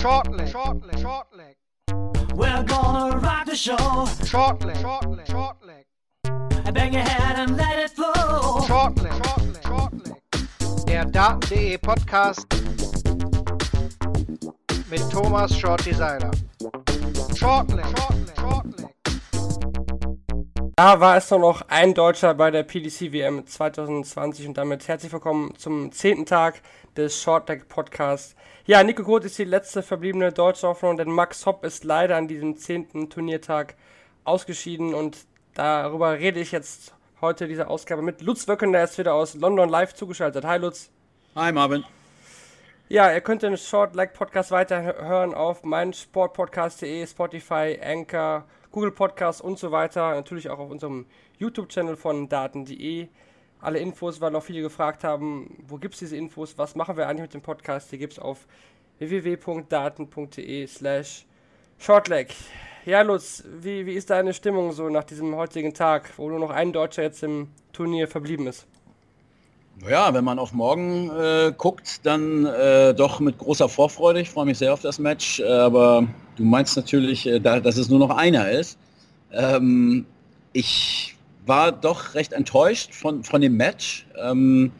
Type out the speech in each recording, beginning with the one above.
Short leg, short leg, short leg. We're gonna rock the show. Short leg, short leg, short leg. Bang your head and let it flow. Short leg, short leg, short leg. Der Daten.de Podcast mit Thomas. Short leg, short leg, short leg. Da war es nur noch ein Deutscher bei der PDC WM 2020 und damit herzlich willkommen zum zehnten Tag des Shortleg Podcasts. Ja, Nico Groth ist die letzte verbliebene deutsche Hoffnung, denn Max Hopp ist leider an diesem zehnten Turniertag ausgeschieden und darüber rede ich jetzt heute diese Ausgabe mit Lutz Wöcken, der ist wieder aus London live zugeschaltet. Hi Lutz. Hi Marvin. Ja, ihr könnt den Short Leg Podcast weiterhören auf meinsportpodcast.de, Spotify, Anchor, Google Podcasts und so weiter. Natürlich auch auf unserem YouTube-Channel von daten.de. Alle Infos, weil noch viele gefragt haben, wo gibt es diese Infos, was machen wir eigentlich mit dem Podcast? Die gibt es auf www.daten.de slash shortleg. Ja, Lutz, wie, wie ist deine Stimmung so nach diesem heutigen Tag, wo nur noch ein Deutscher jetzt im Turnier verblieben ist? Ja, wenn man auf morgen äh, guckt, dann äh, doch mit großer Vorfreude. Ich freue mich sehr auf das Match, aber du meinst natürlich, äh, da, dass es nur noch einer ist. Ähm, ich war doch recht enttäuscht von, von dem Match. Ähm,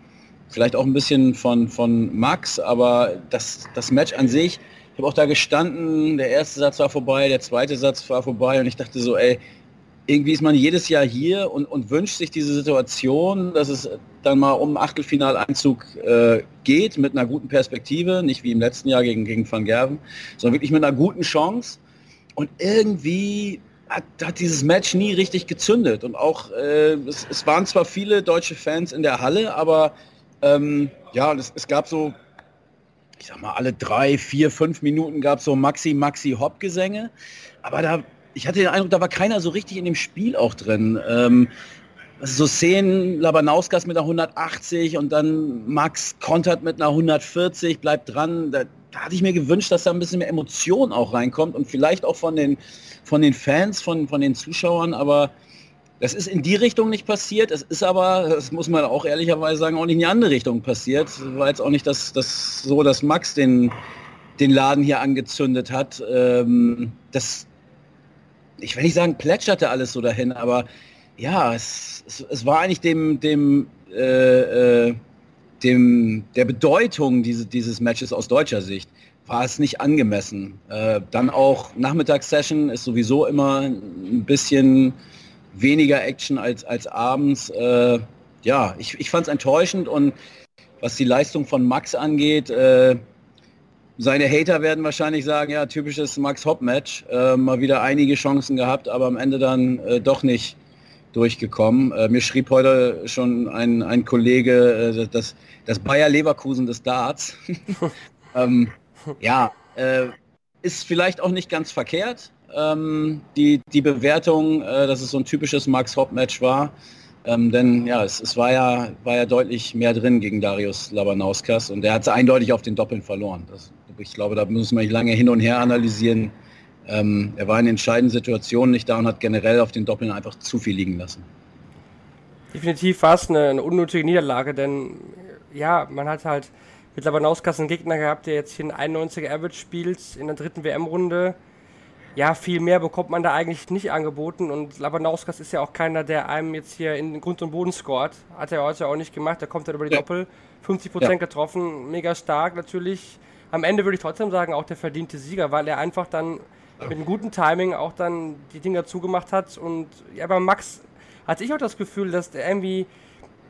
vielleicht auch ein bisschen von, von Max, aber das, das Match an sich, ich habe auch da gestanden, der erste Satz war vorbei, der zweite Satz war vorbei und ich dachte so, ey, irgendwie ist man jedes Jahr hier und, und wünscht sich diese Situation, dass es dann mal um Achtelfinaleinzug äh, geht mit einer guten Perspektive, nicht wie im letzten Jahr gegen, gegen Van Gerven, sondern wirklich mit einer guten Chance. Und irgendwie hat, hat dieses Match nie richtig gezündet. Und auch, äh, es, es, waren zwar viele deutsche Fans in der Halle, aber ähm, ja, es, es gab so, ich sag mal, alle drei, vier, fünf Minuten gab es so Maxi, Maxi Hop-Gesänge. Aber da ich hatte den Eindruck, da war keiner so richtig in dem Spiel auch drin. Ähm, so Szenen, Labanauskas mit einer 180 und dann Max kontert mit einer 140, bleibt dran. Da, da, hatte ich mir gewünscht, dass da ein bisschen mehr Emotion auch reinkommt und vielleicht auch von den, von den Fans, von, von den Zuschauern, aber das ist in die Richtung nicht passiert. Es ist aber, das muss man auch ehrlicherweise sagen, auch nicht in die andere Richtung passiert. War jetzt auch nicht das, das so, dass Max den, den Laden hier angezündet hat. Ähm, das, ich will nicht sagen, plätscherte alles so dahin, aber ja, es, es, es war eigentlich dem, dem, äh, äh, dem, der Bedeutung diese, dieses Matches aus deutscher Sicht war es nicht angemessen. Äh, dann auch Nachmittagssession ist sowieso immer ein bisschen weniger Action als, als abends. Äh, ja, ich, ich fand es enttäuschend und was die Leistung von Max angeht, äh, seine Hater werden wahrscheinlich sagen, ja, typisches Max-Hopp-Match. Äh, mal wieder einige Chancen gehabt, aber am Ende dann äh, doch nicht durchgekommen. Äh, mir schrieb heute schon ein, ein Kollege, äh, das, das Bayer Leverkusen des Darts. ähm, ja, äh, ist vielleicht auch nicht ganz verkehrt, ähm, die, die Bewertung, äh, dass es so ein typisches Max-Hopp-Match war. Ähm, denn ja, es, es, war ja, war ja deutlich mehr drin gegen Darius Labanauskas und er hat es eindeutig auf den Doppeln verloren. Das, ich glaube, da müssen wir nicht lange hin und her analysieren. Ähm, er war in entscheidenden Situationen nicht da und hat generell auf den Doppeln einfach zu viel liegen lassen. Definitiv war es eine, eine unnötige Niederlage, denn ja, man hat halt mit Labanauskas einen Gegner gehabt, der jetzt hier einen 91er Average spielt in der dritten WM-Runde ja, viel mehr bekommt man da eigentlich nicht angeboten und Labanauskas ist ja auch keiner, der einem jetzt hier in den Grund und Boden scoret. Hat er heute auch nicht gemacht, der kommt dann über die ja. Doppel. 50% ja. getroffen, mega stark natürlich. Am Ende würde ich trotzdem sagen, auch der verdiente Sieger, weil er einfach dann mit einem guten Timing auch dann die Dinger zugemacht hat. Und ja, bei Max hatte ich auch das Gefühl, dass der irgendwie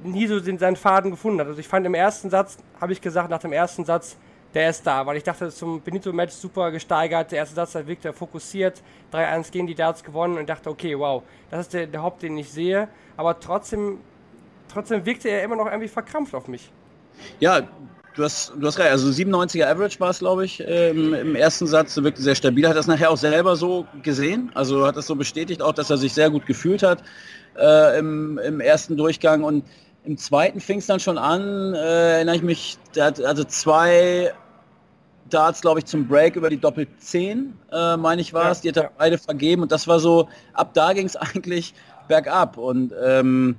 nie so den, seinen Faden gefunden hat. Also ich fand im ersten Satz, habe ich gesagt, nach dem ersten Satz, der ist da, weil ich dachte, zum Benito-Match super gesteigert. Der erste Satz hat Victor fokussiert, 3-1 gegen die Darts gewonnen und dachte, okay, wow, das ist der, der Haupt, den ich sehe. Aber trotzdem, trotzdem wirkte er immer noch irgendwie verkrampft auf mich. Ja, du hast, du hast recht. Also 97er Average war es, glaube ich, ähm, im ersten Satz. Wirkte sehr stabil. Hat das nachher auch selber so gesehen. Also hat das so bestätigt auch, dass er sich sehr gut gefühlt hat äh, im, im ersten Durchgang und im zweiten fing es dann schon an, äh, erinnere ich mich, der hat also zwei Darts, glaube ich, zum Break über die Doppel 10, äh, meine ich war es. Ja, die hat er ja. beide vergeben und das war so, ab da ging es eigentlich bergab. Und ähm,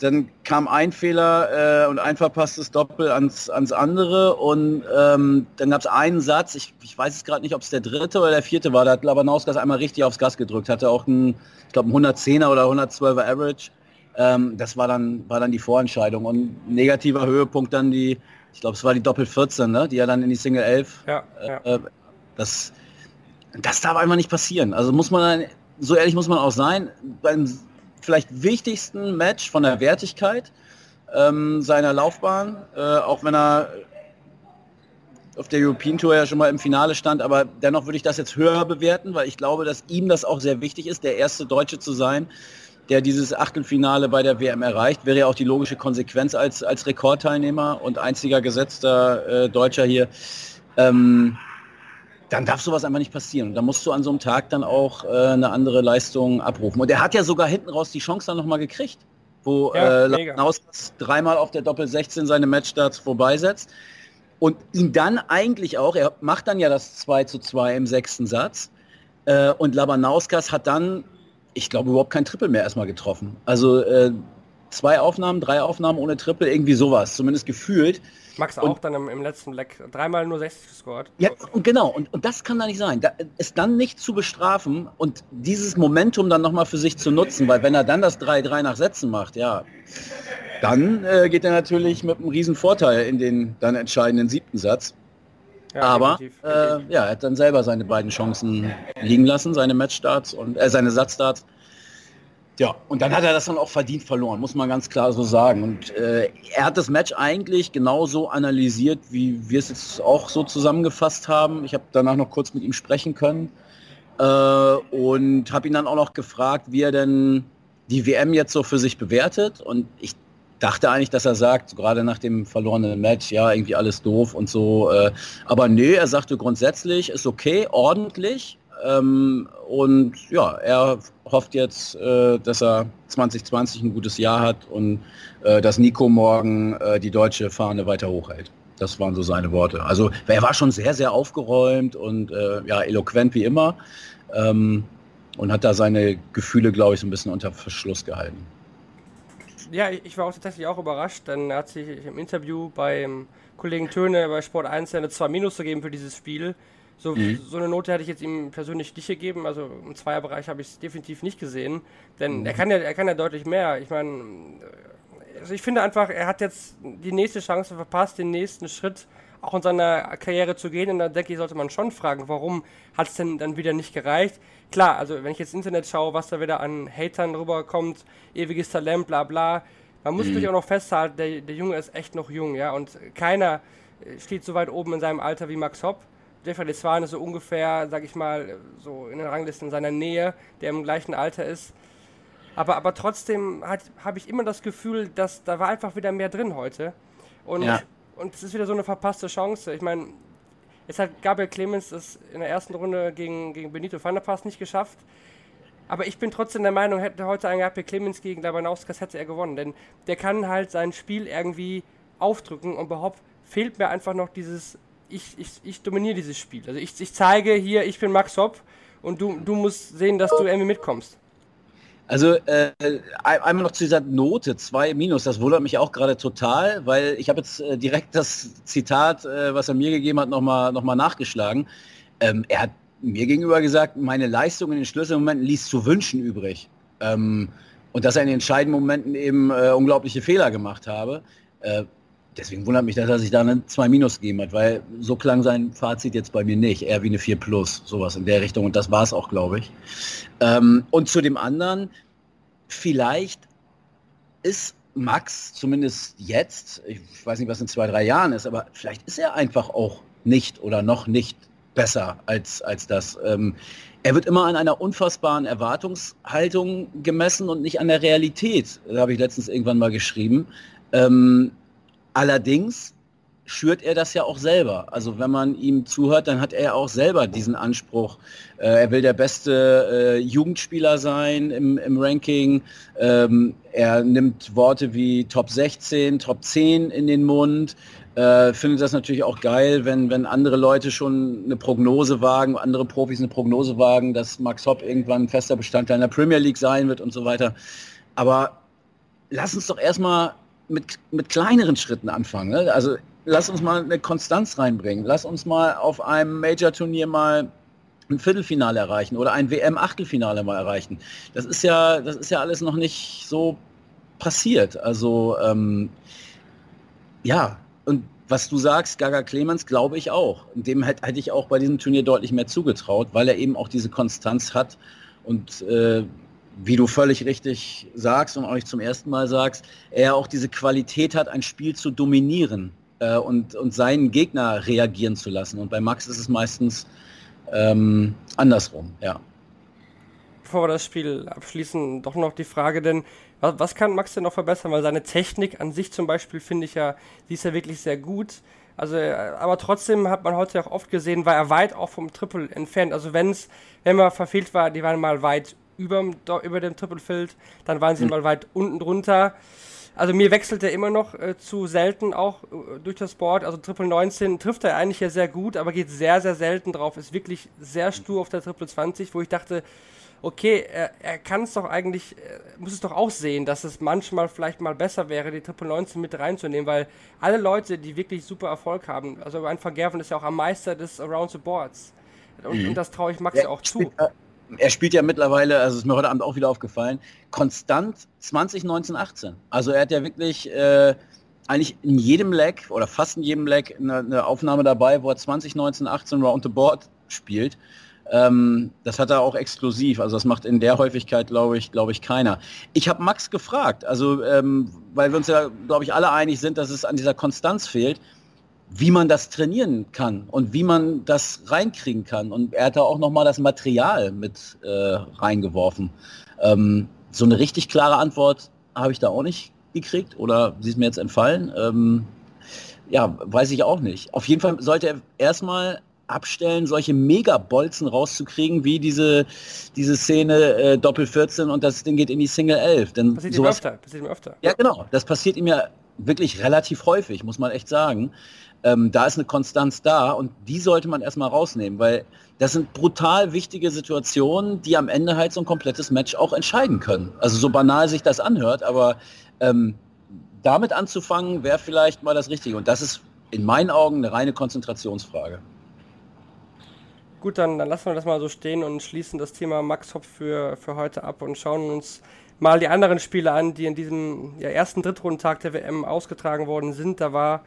dann kam ein Fehler äh, und ein verpasstes Doppel ans, ans andere und ähm, dann gab es einen Satz, ich, ich weiß es gerade nicht, ob es der dritte oder der vierte war, da hat Labanauskas einmal richtig aufs Gas gedrückt, hatte auch ein, ich glaube, ein 110er oder 112er Average. Ähm, das war dann, war dann die Vorentscheidung und negativer Höhepunkt dann die, ich glaube, es war die Doppel 14, ne? die ja dann in die Single 11. Ja, ja. Äh, das, das darf einfach nicht passieren. Also muss man, so ehrlich muss man auch sein, beim vielleicht wichtigsten Match von der Wertigkeit ähm, seiner Laufbahn, äh, auch wenn er auf der European Tour ja schon mal im Finale stand, aber dennoch würde ich das jetzt höher bewerten, weil ich glaube, dass ihm das auch sehr wichtig ist, der erste Deutsche zu sein, der dieses Achtelfinale bei der WM erreicht. Wäre ja auch die logische Konsequenz als, als Rekordteilnehmer und einziger gesetzter äh, Deutscher hier. Ähm, dann darf sowas einfach nicht passieren. Und da musst du an so einem Tag dann auch äh, eine andere Leistung abrufen. Und er hat ja sogar hinten raus die Chance dann nochmal gekriegt, wo Ja, äh, dreimal auf der Doppel 16 seine Matchstarts vorbeisetzt. Und ihn dann eigentlich auch, er macht dann ja das 2 zu 2 im sechsten Satz. Äh, und Labanauskas hat dann, ich glaube, überhaupt kein Triple mehr erstmal getroffen. Also äh, zwei Aufnahmen, drei Aufnahmen ohne Triple, irgendwie sowas, zumindest gefühlt. Max Und- auch dann im, im letzten Leck dreimal nur 60 gescored. Ja, und genau, und, und das kann da nicht sein. Da, es dann nicht zu bestrafen und dieses Momentum dann nochmal für sich zu nutzen, weil wenn er dann das 3-3 nach Sätzen macht, ja, dann äh, geht er natürlich mit einem riesen Vorteil in den dann entscheidenden siebten Satz. Ja, Aber definitiv, äh, ja, er hat dann selber seine beiden Chancen liegen lassen, seine Matchstarts und äh, seine Satzstarts. Ja, und dann hat er das dann auch verdient verloren, muss man ganz klar so sagen. Und äh, er hat das Match eigentlich genauso analysiert, wie wir es jetzt auch so zusammengefasst haben. Ich habe danach noch kurz mit ihm sprechen können äh, und habe ihn dann auch noch gefragt, wie er denn die WM jetzt so für sich bewertet. Und ich dachte eigentlich, dass er sagt, gerade nach dem verlorenen Match, ja, irgendwie alles doof und so. Äh, aber nee, er sagte grundsätzlich, ist okay, ordentlich. Ähm, und ja, er hofft jetzt, äh, dass er 2020 ein gutes Jahr hat und äh, dass Nico morgen äh, die deutsche Fahne weiter hochhält. Das waren so seine Worte. Also er war schon sehr, sehr aufgeräumt und äh, ja, eloquent wie immer ähm, und hat da seine Gefühle, glaube ich, so ein bisschen unter Verschluss gehalten. Ja, ich war auch tatsächlich auch überrascht. Dann hat sich im Interview beim Kollegen Töne bei Sport 1 ja eine 2 Minus gegeben für dieses Spiel. So, so eine Note hätte ich jetzt ihm persönlich nicht gegeben. Also im Zweierbereich habe ich es definitiv nicht gesehen. Denn er kann ja, er kann ja deutlich mehr. Ich meine, also ich finde einfach, er hat jetzt die nächste Chance verpasst, den nächsten Schritt auch in seiner Karriere zu gehen. Und da denke ich, sollte man schon fragen, warum hat es denn dann wieder nicht gereicht? Klar, also wenn ich jetzt ins Internet schaue, was da wieder an Hatern rüberkommt, ewiges Talent, bla bla. Man muss natürlich auch noch festhalten, der, der Junge ist echt noch jung, ja. Und keiner steht so weit oben in seinem Alter wie Max Hopp. Jeffrey Deswan ist so ungefähr, sag ich mal, so in den Ranglisten in seiner Nähe, der im gleichen Alter ist. Aber, aber trotzdem habe ich immer das Gefühl, dass da war einfach wieder mehr drin heute. Und, Ja. und es ist wieder so eine verpasste Chance. Ich meine, jetzt hat Gabriel Clemens es in der ersten Runde gegen, gegen Benito van der Pass nicht geschafft. Aber ich bin trotzdem der Meinung, hätte heute ein Gabriel Clemens gegen Labanauskas, hätte er gewonnen. Denn der kann halt sein Spiel irgendwie aufdrücken und überhaupt fehlt mir einfach noch dieses, ich, ich, ich dominiere dieses Spiel. Also ich, ich zeige hier, ich bin Max Hopp und du, du musst sehen, dass du irgendwie mitkommst. Also äh, ein- einmal noch zu dieser Note 2 minus, das wundert mich auch gerade total, weil ich habe jetzt äh, direkt das Zitat, äh, was er mir gegeben hat, nochmal noch mal nachgeschlagen. Ähm, er hat mir gegenüber gesagt, meine Leistung in den Schlüsselmomenten ließ zu wünschen übrig. Ähm, und dass er in den entscheidenden Momenten eben äh, unglaubliche Fehler gemacht habe. Deswegen wundert mich, dass er sich da eine 2 minus gegeben hat, weil so klang sein Fazit jetzt bei mir nicht. Eher wie eine 4 plus, sowas in der Richtung. Und das war es auch, glaube ich. Ähm, und zu dem anderen, vielleicht ist Max zumindest jetzt, ich weiß nicht, was in zwei, drei Jahren ist, aber vielleicht ist er einfach auch nicht oder noch nicht besser als, als das. Ähm, er wird immer an einer unfassbaren Erwartungshaltung gemessen und nicht an der Realität. Da habe ich letztens irgendwann mal geschrieben. Ähm, allerdings schürt er das ja auch selber. Also wenn man ihm zuhört, dann hat er auch selber diesen Anspruch. Äh, er will der beste äh, Jugendspieler sein im, im Ranking. Ähm, er nimmt Worte wie Top 16, Top 10 in den Mund. Äh, findet das natürlich auch geil, wenn, wenn andere Leute schon eine Prognose wagen, andere Profis eine Prognose wagen, dass Max Hopp irgendwann ein fester Bestandteil in der Premier League sein wird und so weiter. Aber lass uns doch erstmal mit, mit kleineren Schritten anfangen. Ne? Also lass uns mal eine Konstanz reinbringen. Lass uns mal auf einem Major-Turnier mal ein Viertelfinale erreichen oder ein WM-Achtelfinale mal erreichen. Das ist ja, das ist ja alles noch nicht so passiert. Also ähm, ja, und was du sagst, Gaga Clemens, glaube ich auch. Dem hätte hätt ich auch bei diesem Turnier deutlich mehr zugetraut, weil er eben auch diese Konstanz hat und äh, wie du völlig richtig sagst und auch nicht zum ersten Mal sagst, er auch diese Qualität hat, ein Spiel zu dominieren äh, und, und seinen Gegner reagieren zu lassen. Und bei Max ist es meistens ähm, andersrum, ja. Bevor wir das Spiel abschließen, doch noch die Frage, denn was, was kann Max denn noch verbessern? Weil seine Technik an sich zum Beispiel finde ich ja, die ist ja wirklich sehr gut. Also, äh, aber trotzdem hat man heute auch oft gesehen, war er weit auch vom Triple entfernt. Also wenn es, wenn man verfehlt war, die waren mal weit über, über dem Triple Field, dann waren sie mhm. mal weit unten drunter. Also mir wechselt er immer noch äh, zu selten auch äh, durch das Board. Also Triple 19 trifft er eigentlich ja sehr gut, aber geht sehr, sehr selten drauf. Ist wirklich sehr stur auf der Triple 20, wo ich dachte, okay, er, er kann es doch eigentlich, muss es doch auch sehen, dass es manchmal vielleicht mal besser wäre, die Triple 19 mit reinzunehmen, weil alle Leute, die wirklich super Erfolg haben, also ein Vergerven ist ja auch am Meister des Around the Boards. Und, mhm. und das traue ich Max ja auch zu. Äh, er spielt ja mittlerweile, also ist mir heute Abend auch wieder aufgefallen, konstant 20, 19, 18. Also er hat ja wirklich äh, eigentlich in jedem Leg oder fast in jedem Leg eine, eine, Aufnahme dabei, wo er 20, 19, 18 Round the Board spielt. Ähm, das hat er auch exklusiv. Also das macht in der Häufigkeit, glaube ich, glaube ich, keiner. Ich habe Max gefragt, also ähm, weil wir uns ja, glaube ich, alle einig sind, dass es an dieser Konstanz fehlt wie man das trainieren kann und wie man das reinkriegen kann. Und er hat da auch nochmal das Material mit äh, reingeworfen. Ähm, so eine richtig klare Antwort habe ich da auch nicht gekriegt oder sie ist mir jetzt entfallen. Ähm, ja, weiß ich auch nicht. Auf jeden Fall sollte er erstmal abstellen, solche Megabolzen rauszukriegen, wie diese, diese Szene äh, Doppel 14 und das Ding geht in die Single 11. Denn passiert sowas, ihm öfter, passiert ihm öfter. Ja, genau. Das passiert ihm ja wirklich relativ häufig, muss man echt sagen. Ähm, da ist eine Konstanz da und die sollte man erstmal rausnehmen, weil das sind brutal wichtige Situationen, die am Ende halt so ein komplettes Match auch entscheiden können. Also so banal sich das anhört, aber ähm, damit anzufangen wäre vielleicht mal das Richtige. Und das ist in meinen Augen eine reine Konzentrationsfrage. Gut, dann, dann lassen wir das mal so stehen und schließen das Thema Max Hopf für, für heute ab und schauen uns mal die anderen Spiele an, die in diesem ja, ersten Drittrundentag der WM ausgetragen worden sind. Da war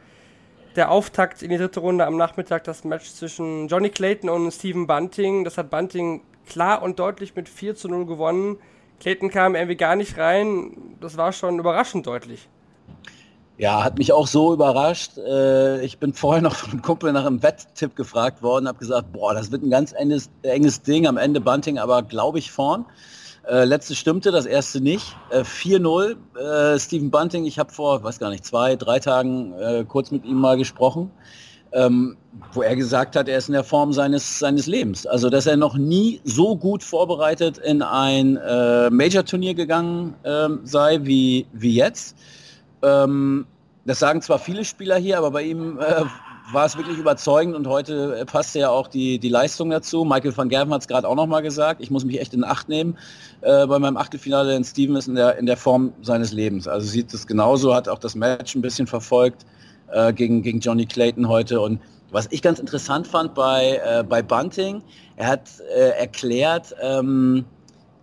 der Auftakt in die dritte Runde am Nachmittag das Match zwischen Johnny Clayton und Stephen Bunting. Das hat Bunting klar und deutlich mit 4 zu 0 gewonnen. Clayton kam irgendwie gar nicht rein. Das war schon überraschend deutlich. Ja, hat mich auch so überrascht. Äh, ich bin vorher noch von einem Kumpel nach einem Wetttipp gefragt worden, habe gesagt, boah, das wird ein ganz enges, enges Ding. Am Ende Bunting aber, glaube ich, vorn. Äh, letzte stimmte, das erste nicht. Äh, 4-0. Äh, Stephen Bunting, ich habe vor, weiß gar nicht, zwei, drei Tagen äh, kurz mit ihm mal gesprochen, ähm, wo er gesagt hat, er ist in der Form seines, seines Lebens. Also, dass er noch nie so gut vorbereitet in ein äh, Major-Turnier gegangen ähm, sei wie, wie jetzt. Ähm, das sagen zwar viele Spieler hier, aber bei ihm äh, war es wirklich überzeugend und heute äh, passte ja auch die, die Leistung dazu. Michael van Gerven hat es gerade auch nochmal gesagt. Ich muss mich echt in Acht nehmen äh, bei meinem Achtelfinale, denn Steven ist in der, in der Form seines Lebens. Also sieht es genauso, hat auch das Match ein bisschen verfolgt äh, gegen, gegen Johnny Clayton heute. Und was ich ganz interessant fand bei, äh, bei Bunting, er hat äh, erklärt, ähm,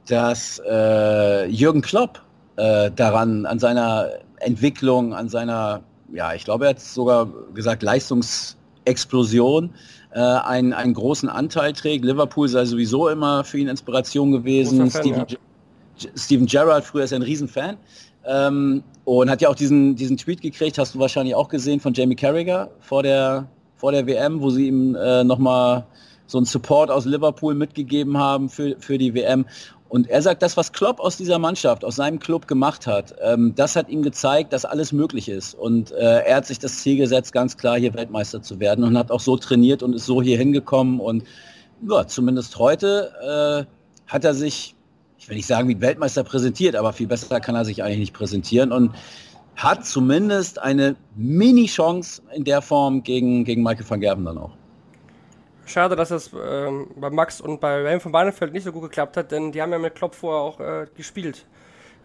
dass äh, Jürgen Klopp daran, an seiner Entwicklung, an seiner ja, ich glaube, er hat sogar gesagt, Leistungsexplosion äh, einen, einen großen Anteil trägt. Liverpool sei sowieso immer für ihn Inspiration gewesen. Fan, Steven, ja. Steven Gerrard, früher ist er ein Riesenfan. Ähm, und hat ja auch diesen, diesen Tweet gekriegt, hast du wahrscheinlich auch gesehen, von Jamie Carragher vor der, vor der WM, wo sie ihm äh, nochmal so einen Support aus Liverpool mitgegeben haben für, für die WM. Und er sagt, das, was Klopp aus dieser Mannschaft, aus seinem Club gemacht hat, ähm, das hat ihm gezeigt, dass alles möglich ist. Und äh, er hat sich das Ziel gesetzt, ganz klar hier Weltmeister zu werden und hat auch so trainiert und ist so hier hingekommen. Und ja, zumindest heute äh, hat er sich, ich will nicht sagen wie Weltmeister präsentiert, aber viel besser kann er sich eigentlich nicht präsentieren und hat zumindest eine Mini-Chance in der Form gegen, gegen Michael van Gerben dann auch. Schade, dass es ähm, bei Max und bei Wayne von Barnefeld nicht so gut geklappt hat, denn die haben ja mit Klopp vorher auch äh, gespielt.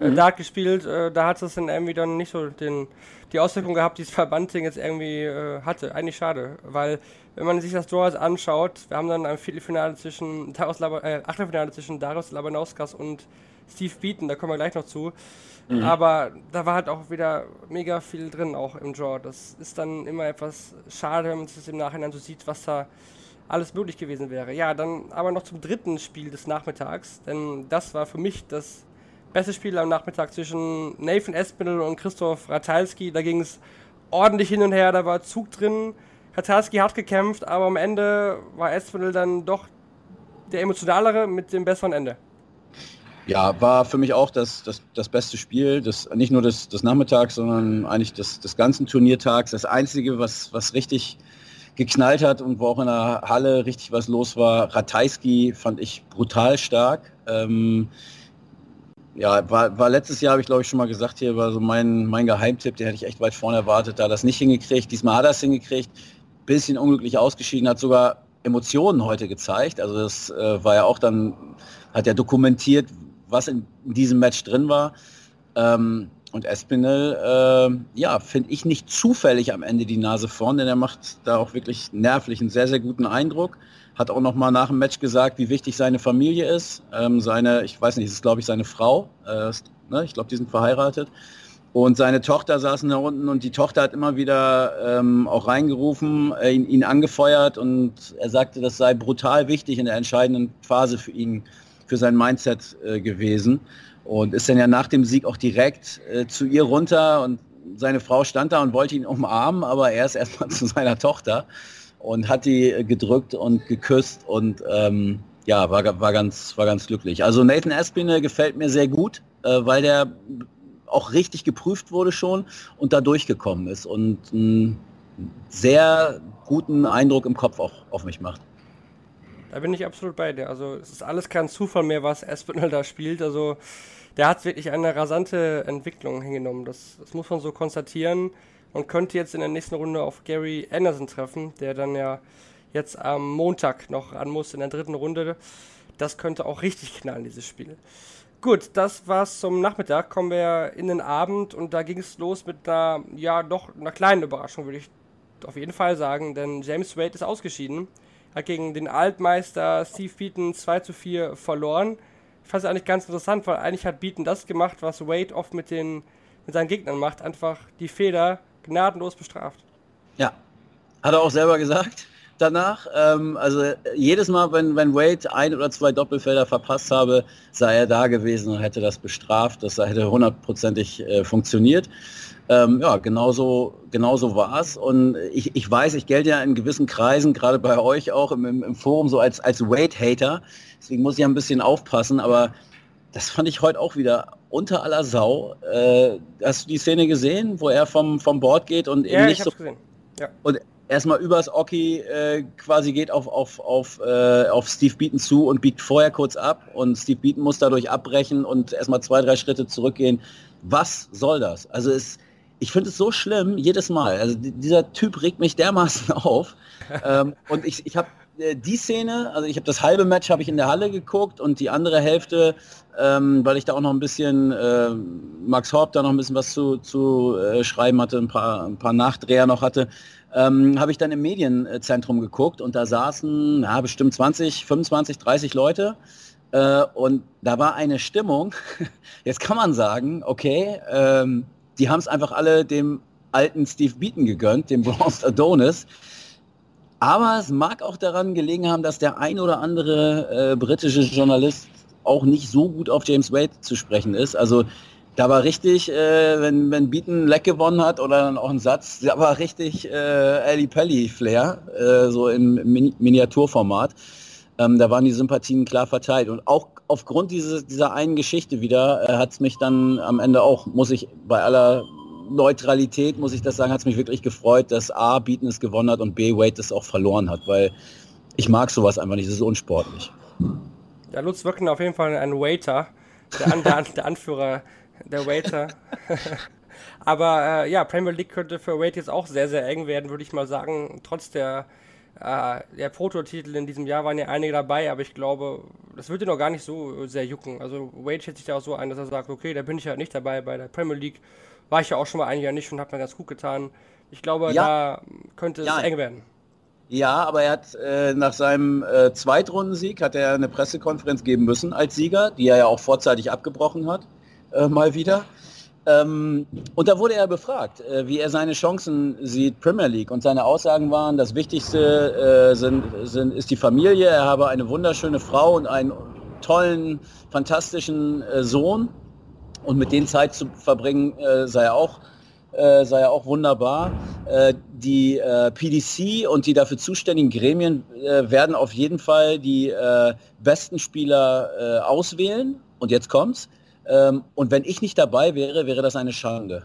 äh, Dart gespielt. Äh, da hat es dann irgendwie dann nicht so den, die Auswirkung gehabt, die das Verbandding jetzt irgendwie äh, hatte. Eigentlich schade, weil wenn man sich das Draw anschaut, wir haben dann ein Viertelfinale zwischen Darius Laba, äh, Achtelfinale zwischen Darius Labanauskas und Steve Beaton, da kommen wir gleich noch zu. Mhm. Aber da war halt auch wieder mega viel drin, auch im Draw. Das ist dann immer etwas schade, wenn man sich im Nachhinein so sieht, was da alles möglich gewesen wäre. Ja, dann aber noch zum dritten Spiel des Nachmittags, denn das war für mich das beste Spiel am Nachmittag zwischen Nathan Espinel und Christoph Ratalski. Da ging es ordentlich hin und her, da war Zug drin. Ratalski hat gekämpft, aber am Ende war Espinel dann doch der emotionalere mit dem besseren Ende. Ja, war für mich auch das, das, das beste Spiel, das, nicht nur des, Nachmittags, sondern eigentlich des, des ganzen Turniertags. Das Einzige, was, was richtig geknallt hat und wo auch in der Halle richtig was los war, Ratajski fand ich brutal stark. Ähm, ja, war, war letztes Jahr, habe ich glaube ich schon mal gesagt, hier war so mein, mein Geheimtipp, den hätte ich echt weit vorne erwartet, da das nicht hingekriegt. Diesmal hat er es hingekriegt, bisschen unglücklich ausgeschieden, hat sogar Emotionen heute gezeigt. Also das äh, war ja auch dann, hat er dokumentiert, was in diesem Match drin war. Ähm, und Espinel, äh, ja, finde ich nicht zufällig am Ende die Nase vorn, denn er macht da auch wirklich nervlich einen sehr, sehr guten Eindruck. Hat auch noch mal nach dem Match gesagt, wie wichtig seine Familie ist. Ähm, seine, ich weiß nicht, es ist glaube ich seine Frau. Äh, ne? Ich glaube, die sind verheiratet. Und seine Tochter saßen da unten und die Tochter hat immer wieder ähm, auch reingerufen, äh, ihn, ihn, angefeuert und er sagte, das sei brutal wichtig in der entscheidenden Phase für ihn, für sein Mindset äh, gewesen. Und ist dann ja nach dem Sieg auch direkt äh, zu ihr runter und seine Frau stand da und wollte ihn umarmen, aber er ist erstmal zu seiner Tochter und hat die äh, gedrückt und geküsst und ähm, ja, war, war, ganz, war ganz glücklich. Also Nathan Aspinall gefällt mir sehr gut, äh, weil der auch richtig geprüft wurde schon und da durchgekommen ist und einen sehr guten Eindruck im Kopf auch auf mich macht. Da bin ich absolut bei dir. Also es ist alles kein Zufall mehr, was Aspinall da spielt. Also der hat wirklich eine rasante Entwicklung hingenommen. Das, das muss man so konstatieren. Man könnte jetzt in der nächsten Runde auf Gary Anderson treffen, der dann ja jetzt am Montag noch ran muss in der dritten Runde. Das könnte auch richtig knallen, dieses Spiel. Gut, das war's zum Nachmittag. Kommen wir in den Abend und da ging es los mit einer, ja, doch einer kleinen Überraschung, würde ich auf jeden Fall sagen, denn James Wade ist ausgeschieden. Hat gegen den Altmeister Steve Beaton 2 zu 4 verloren. Fand es eigentlich ganz interessant, weil eigentlich hat Beaton das gemacht, was Wade oft mit, den, mit seinen Gegnern macht, einfach die Fehler gnadenlos bestraft. Ja, hat er auch selber gesagt danach. Ähm, also jedes Mal, wenn, wenn Wade ein oder zwei Doppelfelder verpasst habe, sei er da gewesen und hätte das bestraft. Das hätte hundertprozentig äh, funktioniert. Ähm, ja, genauso, genauso war es. Und ich, ich weiß, ich gelte ja in gewissen Kreisen, gerade bei euch auch im, im, im Forum, so als, als Wade-Hater. Deswegen muss ich ein bisschen aufpassen, aber das fand ich heute auch wieder unter aller Sau. Äh, hast du die Szene gesehen, wo er vom, vom Board geht und ja, eben nicht so. Gesehen. Ja. Und erstmal übers Oki äh, quasi geht auf, auf, auf, äh, auf Steve Beaton zu und biegt vorher kurz ab und Steve Beaton muss dadurch abbrechen und erstmal zwei, drei Schritte zurückgehen. Was soll das? Also es ich finde es so schlimm, jedes Mal. Also dieser Typ regt mich dermaßen auf. ähm, und ich, ich habe äh, die Szene, also ich habe das halbe Match habe ich in der Halle geguckt und die andere Hälfte, ähm, weil ich da auch noch ein bisschen äh, Max Horb da noch ein bisschen was zu, zu äh, schreiben hatte, ein paar, ein paar Nachdreher noch hatte, ähm, habe ich dann im Medienzentrum geguckt und da saßen ja, bestimmt 20, 25, 30 Leute. Äh, und da war eine Stimmung, jetzt kann man sagen, okay, ähm, die haben es einfach alle dem alten Steve Beaton gegönnt, dem Bronze Adonis. Aber es mag auch daran gelegen haben, dass der ein oder andere äh, britische Journalist auch nicht so gut auf James Wade zu sprechen ist. Also da war richtig, äh, wenn, wenn Beaton Leck gewonnen hat oder dann auch ein Satz, da war richtig äh, Ali Pelli Flair, äh, so im Min Miniaturformat. Ähm, da waren die Sympathien klar verteilt. Und auch aufgrund dieses, dieser einen Geschichte wieder äh, hat es mich dann am Ende auch, muss ich bei aller Neutralität, muss ich das sagen, hat es mich wirklich gefreut, dass A, Beaton es gewonnen hat und B, Wade es auch verloren hat, weil ich mag sowas einfach nicht, das ist unsportlich. Ja, Lutz wirken auf jeden Fall ein Waiter, der, An der, der Anführer der Waiter. Aber äh, ja, Premier League könnte für Wade jetzt auch sehr, sehr eng werden, würde ich mal sagen, trotz der äh, der Prototitel in diesem Jahr waren ja einige dabei, aber ich glaube, das würde ihn auch gar nicht so sehr jucken. Also Wade schätzt sich da auch so ein, dass er sagt, okay, da bin ich ja nicht dabei bei der Premier League. War ich ja auch schon mal ein Jahr nicht und hat mir ganz gut getan. Ich glaube, Ja. da könnte es Ja. eng werden. Ja, aber er hat äh, nach seinem äh, Zweitrundensieg hat er eine Pressekonferenz geben müssen als Sieger, die er ja auch vorzeitig abgebrochen hat, äh, mal wieder. Ähm, und da wurde er befragt, äh, wie er seine Chancen sieht, Premier League. Und seine Aussagen waren, das Wichtigste äh, sind, sind, ist die Familie. Er habe eine wunderschöne Frau und einen tollen, fantastischen äh, Sohn. Und mit denen Zeit zu verbringen, äh, sei auch äh, sei ja auch wunderbar. Äh, die PDC und die dafür zuständigen Gremien werden auf jeden Fall die besten Spieler äh, auswählen. Und jetzt kommt's. Ähm, und wenn ich nicht dabei wäre, wäre das eine Schande.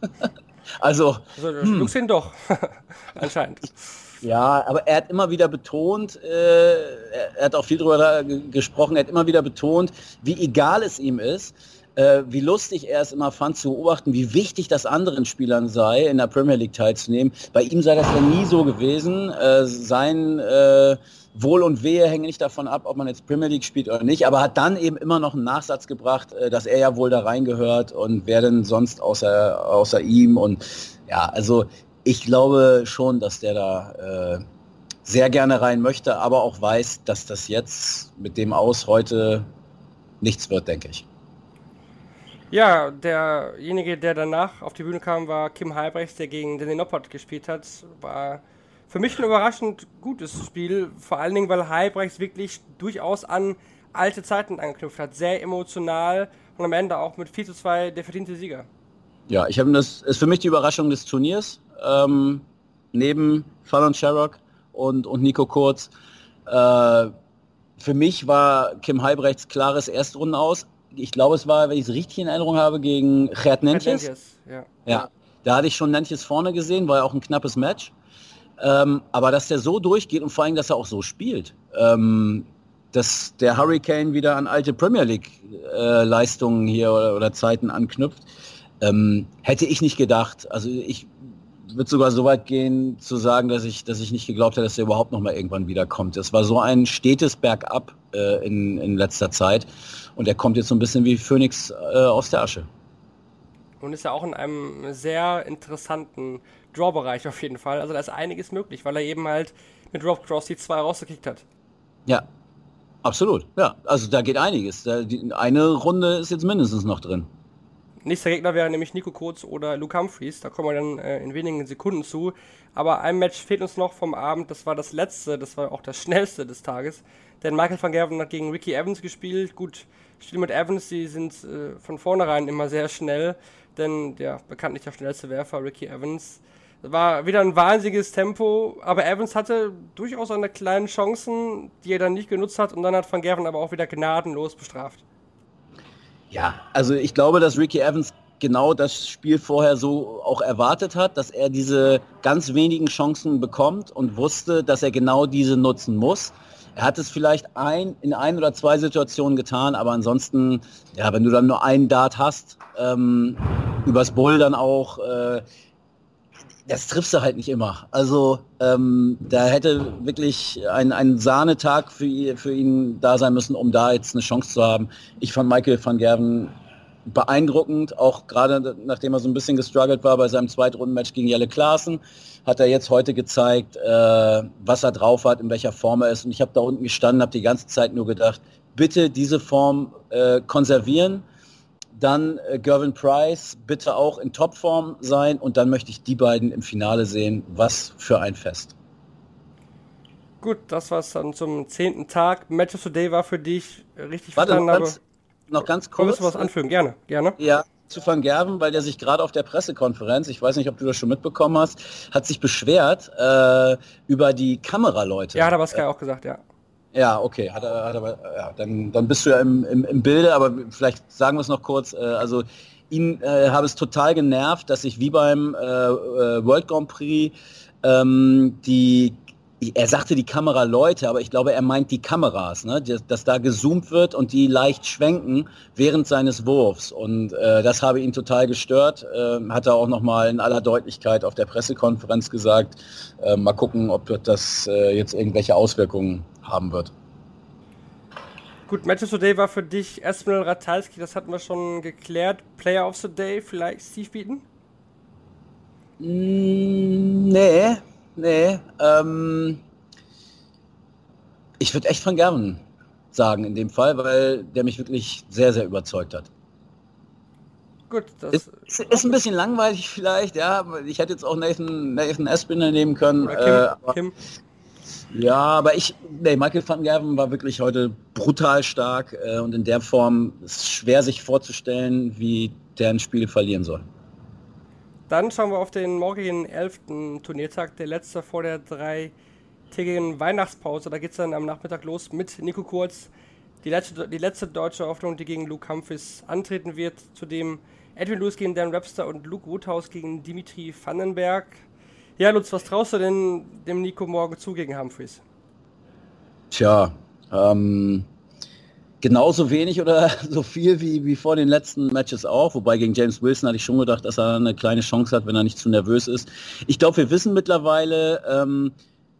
also Also, du juckst ihn doch. Anscheinend. ja, aber er hat immer wieder betont, äh, er, er hat auch viel darüber ge- gesprochen, er hat immer wieder betont, wie egal es ihm ist, äh, wie lustig er es immer fand zu beobachten, wie wichtig das anderen Spielern sei, in der Premier League teilzunehmen. Bei ihm sei das ja nie so gewesen. Äh, sein äh, Wohl und Wehe hängen nicht davon ab, ob man jetzt Premier League spielt oder nicht, aber hat dann eben immer noch einen Nachsatz gebracht, äh, dass er ja wohl da reingehört und wer denn sonst außer, außer ihm und ja, also ich glaube schon, dass der da äh, sehr gerne rein möchte, aber auch weiß, dass das jetzt mit dem Aus heute nichts wird, denke ich. Ja, derjenige, der danach auf die Bühne kam, war Kim Halbrechts, der gegen Danny Noppert gespielt hat. War für mich ein überraschend gutes Spiel, vor allen Dingen, weil Halbrechts wirklich durchaus an alte Zeiten angeknüpft hat. Sehr emotional und am Ende auch mit 4 zu 2 der verdiente Sieger. Ja, ich habe das ist für mich die Überraschung des Turniers. Ähm, neben Fallon Sherrock und, und Nico Kurz. Äh, für mich war Kim Halbrechts klares Erstrunden aus. Ich glaube, es war, wenn ich es richtig in Erinnerung habe, gegen Gerd Nentjes. Nentjes, Ja. Ja, da hatte ich schon Nantjes vorne gesehen, war ja auch ein knappes Match. Ähm, aber dass der so durchgeht und vor allem, dass er auch so spielt, ähm, dass der Hurricane wieder an alte Premier League äh, hier oder, oder Zeiten anknüpft, ähm, hätte ich nicht gedacht. Also ich würde sogar so weit gehen zu sagen, dass ich, dass ich nicht geglaubt hätte, dass er überhaupt noch mal irgendwann wiederkommt. Es war so ein stetes Bergab äh, in, in letzter Zeit und er kommt jetzt so ein bisschen wie Phoenix äh, aus der Asche. Und ist ja auch in einem sehr interessanten Draw-Bereich auf jeden Fall. Also da ist einiges möglich, weil er eben halt mit Rob Cross die zwei rausgekickt hat. Ja, absolut. Ja, also da geht einiges. Da, die, eine Runde ist jetzt mindestens noch drin. Nächster Gegner wäre nämlich Nico Kurz oder Luke Humphreys. Da kommen wir dann äh, in wenigen Sekunden zu. Aber ein Match fehlt uns noch vom Abend. Das war das letzte, das war auch das schnellste des Tages. Denn Michael van Gerven hat gegen Ricky Evans gespielt. Gut, Spiel mit Evans, die sind äh, von vornherein immer sehr schnell. Denn der bekanntlich der schnellste Werfer, Ricky Evans, war wieder ein wahnsinniges Tempo. Aber Evans hatte durchaus seine kleinen Chancen, die er dann nicht genutzt hat. Und dann hat van Gerven aber auch wieder gnadenlos bestraft. Ja, also ich glaube, dass Ricky Evans genau das Spiel vorher so auch erwartet hat, dass er diese ganz wenigen Chancen bekommt und wusste, dass er genau diese nutzen muss. Er hat es vielleicht ein, in ein oder zwei Situationen getan, aber ansonsten, ja, wenn du dann nur einen Dart hast, ähm, übers Bull dann auch, äh, das triffst du halt nicht immer. Also ähm, da hätte wirklich ein, ein Sahnetag für, ihn- für ihn da sein müssen, um da jetzt eine Chance zu haben. Ich fand Michael van Gerven beeindruckend, auch gerade nachdem er so ein bisschen gestruggelt war bei seinem Zweitrundenmatch gegen Jelle Klaassen, hat er jetzt heute gezeigt, äh, was er drauf hat, in welcher Form er ist. Und ich habe da unten gestanden, habe die ganze Zeit nur gedacht, bitte diese Form äh, konservieren, dann äh, Gervin Price bitte auch in Topform sein und dann möchte ich die beiden im Finale sehen. Was für ein Fest. Gut, das war's dann zum zehnten Tag. Match of the Day war für dich äh, richtig Warte, noch verstanden, aber ganz, noch ganz Willst kurz. du was anfügen? Gerne, gerne. Ja, zu Van Gerven, weil der sich gerade auf der Pressekonferenz, ich weiß nicht, ob du das schon mitbekommen hast, hat sich beschwert äh, über die Kameraleute. Ja, hat aber Sky auch gesagt, ja. Ja, okay, hat hat aber, ja, dann, dann bist du ja im, im, im Bilde, aber vielleicht sagen wir es noch kurz. Äh, also ihn äh, habe es total genervt, dass sich wie beim äh, äh, World Grand Prix ähm, die er sagte die Kameraleute, aber ich glaube, er meint die Kameras, ne? dass, dass da gezoomt wird und die leicht schwenken während seines Wurfs. Und äh, das habe ihn total gestört. Äh, hat er auch nochmal in aller Deutlichkeit auf der Pressekonferenz gesagt. Äh, mal gucken, ob das äh, jetzt irgendwelche Auswirkungen haben wird. Gut, Match of the Day war für dich Esmeralda Ratalski, das hatten wir schon geklärt. Player of the Day, vielleicht Steve Beaton? Mm, nee, nee. Ähm, ich würde echt von Gerben sagen in dem Fall, weil der mich wirklich sehr, sehr überzeugt hat. Gut, das ist, ist, ist, ein bisschen langweilig vielleicht, ja. Ich hätte jetzt auch Nathan, Nathan Espinel nehmen können. Kim, äh, aber, Kim. Ja, aber ich, nee, Michael van Gerven war wirklich heute brutal stark äh, und in der Form ist schwer sich vorzustellen, wie der ein Spiel verlieren soll. Dann schauen wir auf den morgigen 11. Turniertag, der letzte vor der dreitägigen Weihnachtspause. Da geht es dann am Nachmittag los mit Nico Kurz. Die letzte, die letzte deutsche Hoffnung, die gegen Luke Humphries antreten wird. Zudem Edwin Lewis gegen Dan Webster und Luke Woodhouse gegen Dimitri Vandenberg. Ja, Lutz, was traust du denn dem Nico morgen zu gegen Humphreys? Tja, ähm, genauso wenig oder so viel wie, wie vor den letzten Matches auch. Wobei gegen James Wilson hatte ich schon gedacht, dass er eine kleine Chance hat, wenn er nicht zu nervös ist. Ich glaube, wir wissen mittlerweile, ähm,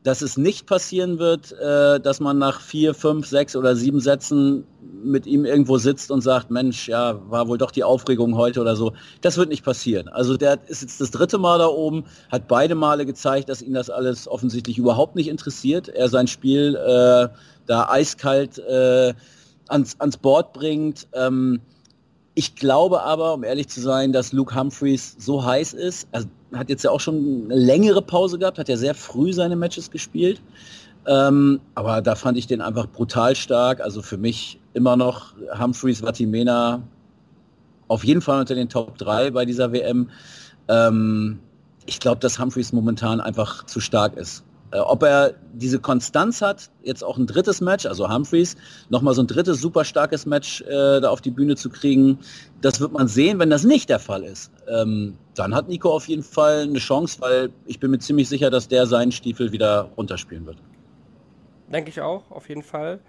dass es nicht passieren wird, äh, dass man nach vier, fünf, sechs oder sieben Sätzen mit ihm irgendwo sitzt und sagt, Mensch, ja, war wohl doch die Aufregung heute oder so. Das wird nicht passieren. Also der ist jetzt das dritte Mal da oben, hat beide Male gezeigt, dass ihn das alles offensichtlich überhaupt nicht interessiert. Er sein Spiel äh, da eiskalt äh, ans, ans Board bringt. Ähm, ich glaube aber, um ehrlich zu sein, dass Luke Humphreys so heiß ist. Er hat jetzt ja auch schon eine längere Pause gehabt, hat ja sehr früh seine Matches gespielt. Ähm, aber da fand ich den einfach brutal stark. Also für mich immer noch Humphreys, Vatimena auf jeden Fall unter den Top 3 bei dieser WM. Ähm, ich glaube, dass Humphreys momentan einfach zu stark ist. Äh, ob er diese Konstanz hat, jetzt auch ein drittes Match, also Humphreys, nochmal so ein drittes super starkes Match äh, da auf die Bühne zu kriegen, das wird man sehen, wenn das nicht der Fall ist. Ähm, dann hat Nico auf jeden Fall eine Chance, weil ich bin mir ziemlich sicher, dass der seinen Stiefel wieder runterspielen wird. Denke ich auch, auf jeden Fall.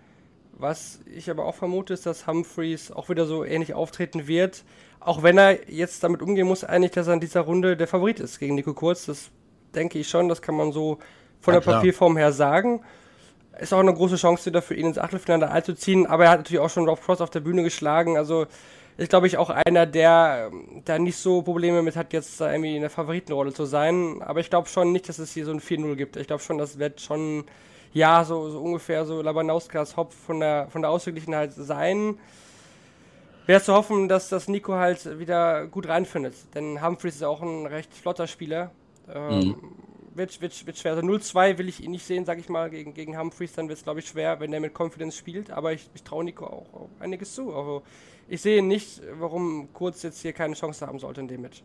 Was ich aber auch vermute, ist, dass Humphreys auch wieder so ähnlich auftreten wird. Auch wenn er jetzt damit umgehen muss, eigentlich, dass er in dieser Runde der Favorit ist gegen Nico Kurz. Das denke ich schon, das kann man so von ja, der Papierform her sagen. Ist auch eine große Chance wieder für ihn ins Achtelfinale einzuziehen, aber er hat natürlich auch schon Rob Cross auf der Bühne geschlagen. Also ist, glaube ich, auch einer, der da nicht so Probleme mit hat, jetzt irgendwie in der Favoritenrolle zu sein. Aber ich glaube schon nicht, dass es hier so ein 4-0 gibt. Ich glaube schon, das wird schon, ja, so, so ungefähr so Labanauskas Hopf von der, von der Ausgeglichenheit sein. Wäre zu hoffen, dass das Nico halt wieder gut reinfindet. Denn Humphreys ist auch ein recht flotter Spieler. Ähm, mhm wird, wird, wird schwer. Also 0-2 will ich ihn nicht sehen, sage ich mal, gegen, gegen Humphreys, dann wird es, glaube ich, schwer, wenn er mit Confidence spielt, aber ich, ich traue Nico auch, auch, einiges zu. Also ich sehe nicht, warum Kurz jetzt hier keine Chance haben sollte in dem Match.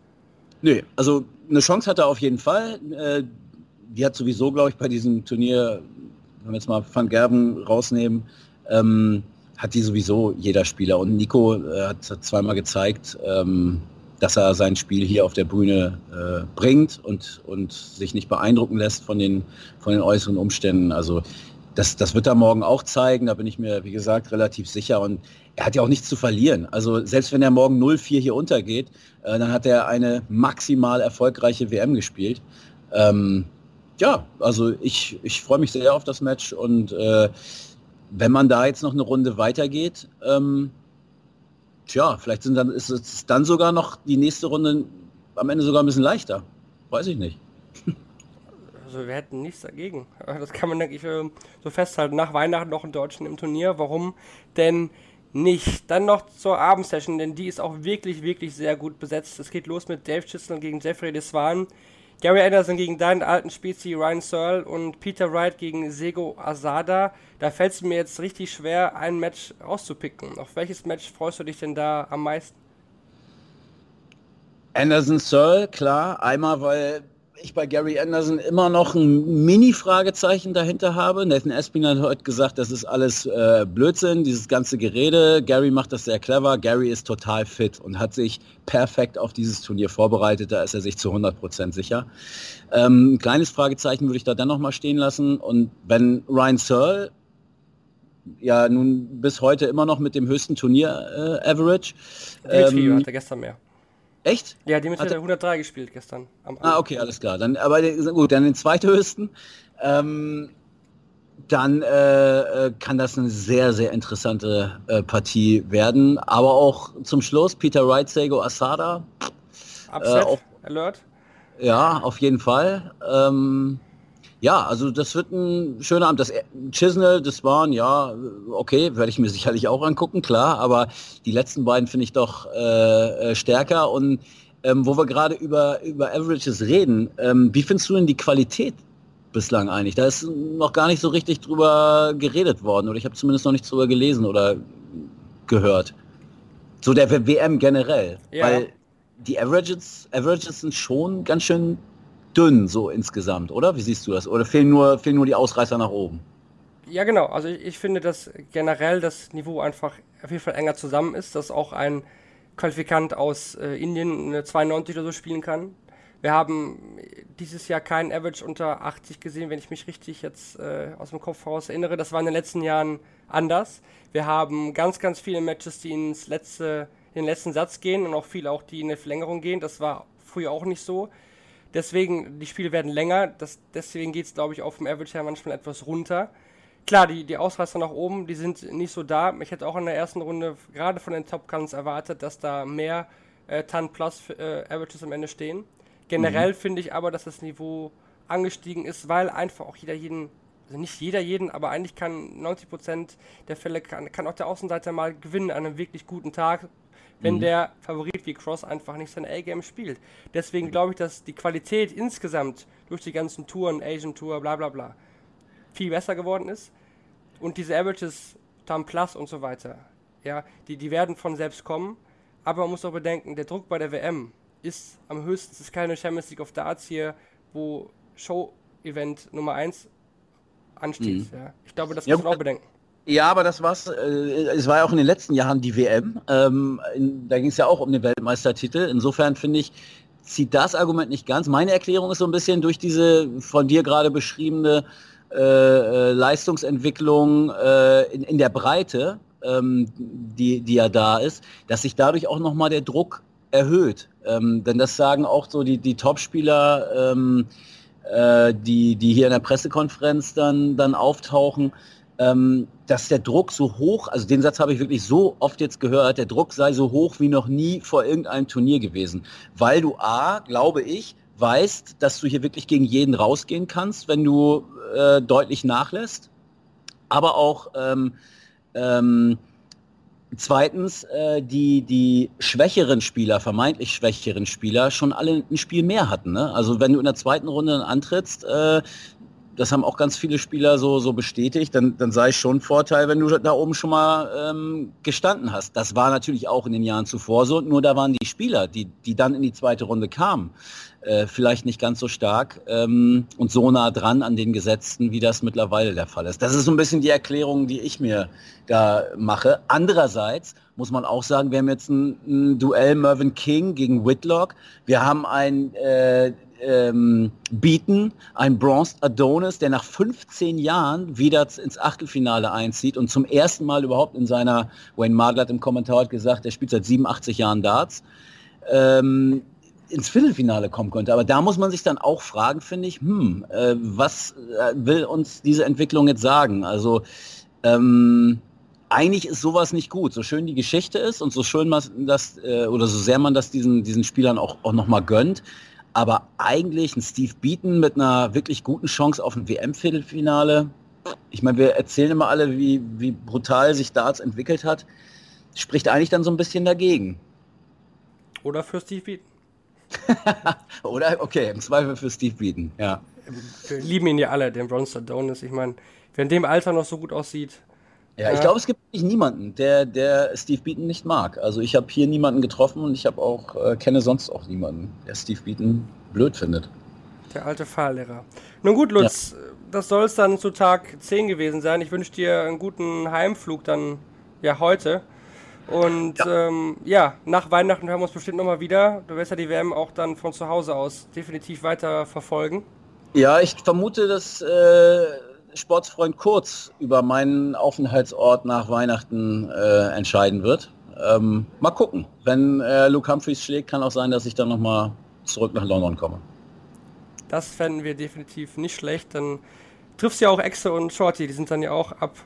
Nee, also eine Chance hat er auf jeden Fall. Äh, die hat sowieso, glaube ich, bei diesem Turnier, wenn wir jetzt mal Van Gerben rausnehmen, ähm, hat die sowieso jeder Spieler. Und Nico äh, hat, hat zweimal gezeigt, ähm, dass er sein Spiel hier auf der Bühne äh, bringt und, und sich nicht beeindrucken lässt von den, von den äußeren Umständen. Also das, das wird er morgen auch zeigen, da bin ich mir, wie gesagt, relativ sicher. Und er hat ja auch nichts zu verlieren. Also selbst wenn er morgen 0-4 hier untergeht, äh, dann hat er eine maximal erfolgreiche WM gespielt. Ähm, ja, also ich, ich freue mich sehr auf das Match und äh, wenn man da jetzt noch eine Runde weitergeht, ähm, Tja, vielleicht sind dann, ist es dann sogar noch die nächste Runde am Ende sogar ein bisschen leichter. Weiß ich nicht. Also wir hätten nichts dagegen. Das kann man, denke ich, ähm, so festhalten. Nach Weihnachten noch einen Deutschen im Turnier. Warum denn nicht? Dann noch zur Abendsession, denn die ist auch wirklich, wirklich sehr gut besetzt. Es geht los mit Dave Chisholm gegen Jeffrey Deswan. Gary Anderson gegen deinen alten Spezi Ryan Searle und Peter Wright gegen Sego Asada. Da fällt es mir jetzt richtig schwer, ein Match rauszupicken. Auf welches Match freust du dich denn da am meisten? Anderson Searle, klar. Einmal, weil ich bei Gary Anderson immer noch ein Mini-Fragezeichen dahinter habe. Nathan Espin hat heute gesagt, das ist alles äh, Blödsinn, dieses ganze Gerede. Gary macht das sehr clever. Gary ist total fit und hat sich perfekt auf dieses Turnier vorbereitet. Da ist er sich zu 100% sicher. Ähm, ein kleines Fragezeichen würde ich da dann noch mal stehen lassen. Und wenn Ryan Searle ja nun bis heute immer noch mit dem höchsten Turnier-Average. Äh, ähm, hat er gestern mehr. Echt? Ja, die mit hat 103 gespielt gestern. ah, okay, alles klar. Dann, aber gut, dann den zweithöchsten. Ähm, dann äh, äh, kann das eine sehr, sehr interessante äh, Partie werden. Aber auch zum Schluss Peter Wright, Sego Asada. Upset, auch, Alert. Ja, auf jeden Fall. Ähm, ja, also das wird ein schöner Abend. Das Chisnell, das waren, ja, okay, werde ich mir sicherlich auch angucken, klar, aber die letzten beiden finde ich doch äh, stärker. Und ähm, wo wir gerade über, über Averages reden, ähm, wie findest du denn die Qualität bislang eigentlich? Da ist noch gar nicht so richtig drüber geredet worden oder ich habe zumindest noch nichts drüber gelesen oder gehört. So der WM generell. Ja. Weil die Averages, Averages sind schon ganz schön dünn so insgesamt, oder? Wie siehst du das? Oder fehlen nur, fehlen nur die Ausreißer nach oben? Ja, genau. Also ich, ich finde, dass generell das Niveau einfach auf jeden Fall enger zusammen ist, dass auch ein Qualifikant aus äh, Indien eine 92 oder so spielen kann. Wir haben dieses Jahr keinen Average unter 80 gesehen, wenn ich mich richtig jetzt äh, aus dem Kopf heraus erinnere. Das war in den letzten Jahren anders. Wir haben ganz, ganz viele Matches, die ins letzte, in den letzten Satz gehen und auch viele auch, die in eine Verlängerung gehen. Das war früher auch nicht so. Deswegen, die Spiele werden länger, das, deswegen geht es, glaube ich, auf dem Average her manchmal etwas runter. Klar, die, die Ausreißer nach oben, die sind nicht so da. Ich hätte auch in der ersten Runde gerade von den Top Guns erwartet, dass da mehr äh, Ton Plus äh, Averages am Ende stehen. Generell mhm. finde ich aber, dass das Niveau angestiegen ist, weil einfach auch jeder jeden, also nicht jeder jeden, aber eigentlich kann 90% der Fälle kann, kann auch der Außenseiter mal gewinnen an einem wirklich guten Tag wenn mhm. der Favorit wie Cross einfach nicht sein A-Game spielt. Deswegen glaube ich, dass die Qualität insgesamt durch die ganzen Touren, Asian Tour, bla bla bla, viel besser geworden ist. Und diese Averages, Tam Plus und so weiter, ja, die, die werden von selbst kommen. Aber man muss auch bedenken, der Druck bei der WM ist am höchsten. Es ist keine Champions League of Darts hier, wo Show-Event Nummer 1 ansteht. Mhm. Ja. Ich glaube, das ja, muss man auch bedenken. Ja, aber das war's. Äh, es war ja auch in den letzten Jahren die WM. Ähm, in, da ging es ja auch um den Weltmeistertitel. Insofern finde ich, zieht das Argument nicht ganz. Meine Erklärung ist so ein bisschen durch diese von dir gerade beschriebene äh, äh, Leistungsentwicklung äh, in, in der Breite, ähm, die, die ja da ist, dass sich dadurch auch nochmal der Druck erhöht. Ähm, denn das sagen auch so die, die Topspieler, ähm, äh, die, die hier in der Pressekonferenz dann, dann auftauchen ähm, dass der Druck so hoch, also den Satz habe ich wirklich so oft jetzt gehört, der Druck sei so hoch wie noch nie vor irgendeinem Turnier gewesen. Weil du A, glaube ich, weißt, dass du hier wirklich gegen jeden rausgehen kannst, wenn du äh, deutlich nachlässt. Aber auch ähm, ähm, zweitens äh, die, die schwächeren Spieler, vermeintlich schwächeren Spieler, schon alle ein Spiel mehr hatten. Ne? Also wenn du in der zweiten Runde antrittst, äh, das haben auch ganz viele Spieler so, so bestätigt, dann, dann sei es schon Vorteil, wenn du da oben schon mal ähm, gestanden hast. Das war natürlich auch in den Jahren zuvor so, nur da waren die Spieler, die, die dann in die zweite Runde kamen, äh, vielleicht nicht ganz so stark ähm, und so nah dran an den Gesetzten, wie das mittlerweile der Fall ist. Das ist so ein bisschen die Erklärung, die ich mir da mache. Andererseits muss man auch sagen, wir haben jetzt ein, ein Duell Mervyn King gegen Whitlock. Wir haben ein äh, ähm, bieten, ein Bronzed Adonis, der nach 15 Jahren wieder ins Achtelfinale einzieht und zum ersten Mal überhaupt in seiner, Wayne Mardler hat im Kommentar hat gesagt, er spielt seit 87 Jahren Darts, ähm, ins Viertelfinale kommen könnte. Aber da muss man sich dann auch fragen, finde ich, hm, äh, was äh, will uns diese Entwicklung jetzt sagen? Also ähm, eigentlich ist sowas nicht gut. So schön die Geschichte ist und so schön man das, äh, oder so sehr man das diesen, diesen Spielern auch, auch nochmal gönnt, aber eigentlich ein Steve Beaton mit einer wirklich guten Chance auf ein WM-Viertelfinale. Ich meine, wir erzählen immer alle, wie, wie brutal sich Darts entwickelt hat. Spricht eigentlich dann so ein bisschen dagegen. Oder für Steve Beaton. Oder, okay, im Zweifel für Steve Beaton, ja. Wir lieben ihn ja alle, den Bronster Donis. Ich meine, wer in dem Alter noch so gut aussieht, ja, ich glaube, es gibt niemanden, der, der Steve Beaton nicht mag. Also ich habe hier niemanden getroffen und ich habe auch, äh, kenne sonst auch niemanden, der Steve Beaton blöd findet. Der alte Fahrlehrer. Nun gut, Lutz, ja. das soll es dann zu Tag 10 gewesen sein. Ich wünsche dir einen guten Heimflug dann ja heute. Und ja. Ähm, ja, nach Weihnachten hören wir uns bestimmt nochmal wieder. Du wirst ja die WM auch dann von zu Hause aus definitiv weiter verfolgen. Ja, ich vermute, dass äh, Sportsfreund Kurz über meinen Aufenthaltsort nach Weihnachten äh, entscheiden wird. Ähm, mal gucken. Wenn äh, Luke Humphreys schlägt, kann auch sein, dass ich dann nochmal zurück nach London komme. Das fänden wir definitiv nicht schlecht. Dann triffst ja auch Exe und Shorty, die sind dann ja auch ab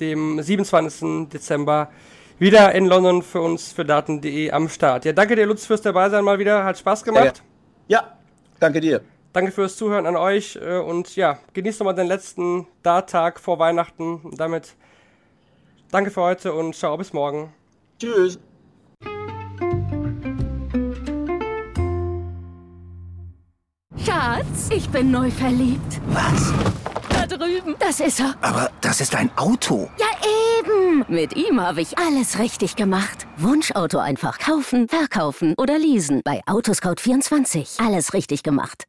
dem 27. Dezember wieder in London für uns für Daten.de am Start. Ja, danke dir, Lutz, fürs dabei sein mal wieder. Hat Spaß gemacht. Ja, danke dir. Danke fürs Zuhören an euch äh, und ja, genießt nochmal den letzten Dart-Tag vor Weihnachten. Und damit danke für heute und ciao, bis morgen. Tschüss. Schatz, ich bin neu verliebt. Was? Da drüben. Das ist er. Aber das ist ein Auto. Ja, eben. Mit ihm habe ich alles richtig gemacht. Wunschauto einfach kaufen, verkaufen oder leasen. Bei Autoscout24. Alles richtig gemacht.